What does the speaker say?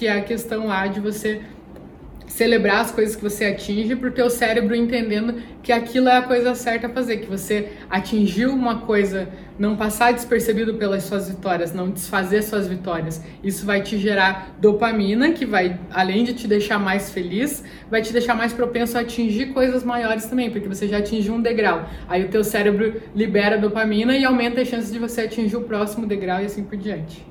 que é a questão lá de você celebrar as coisas que você atinge para o teu cérebro entendendo que aquilo é a coisa certa a fazer, que você atingiu uma coisa, não passar despercebido pelas suas vitórias, não desfazer suas vitórias. Isso vai te gerar dopamina, que vai, além de te deixar mais feliz, vai te deixar mais propenso a atingir coisas maiores também, porque você já atingiu um degrau. Aí o teu cérebro libera dopamina e aumenta as chances de você atingir o próximo degrau e assim por diante.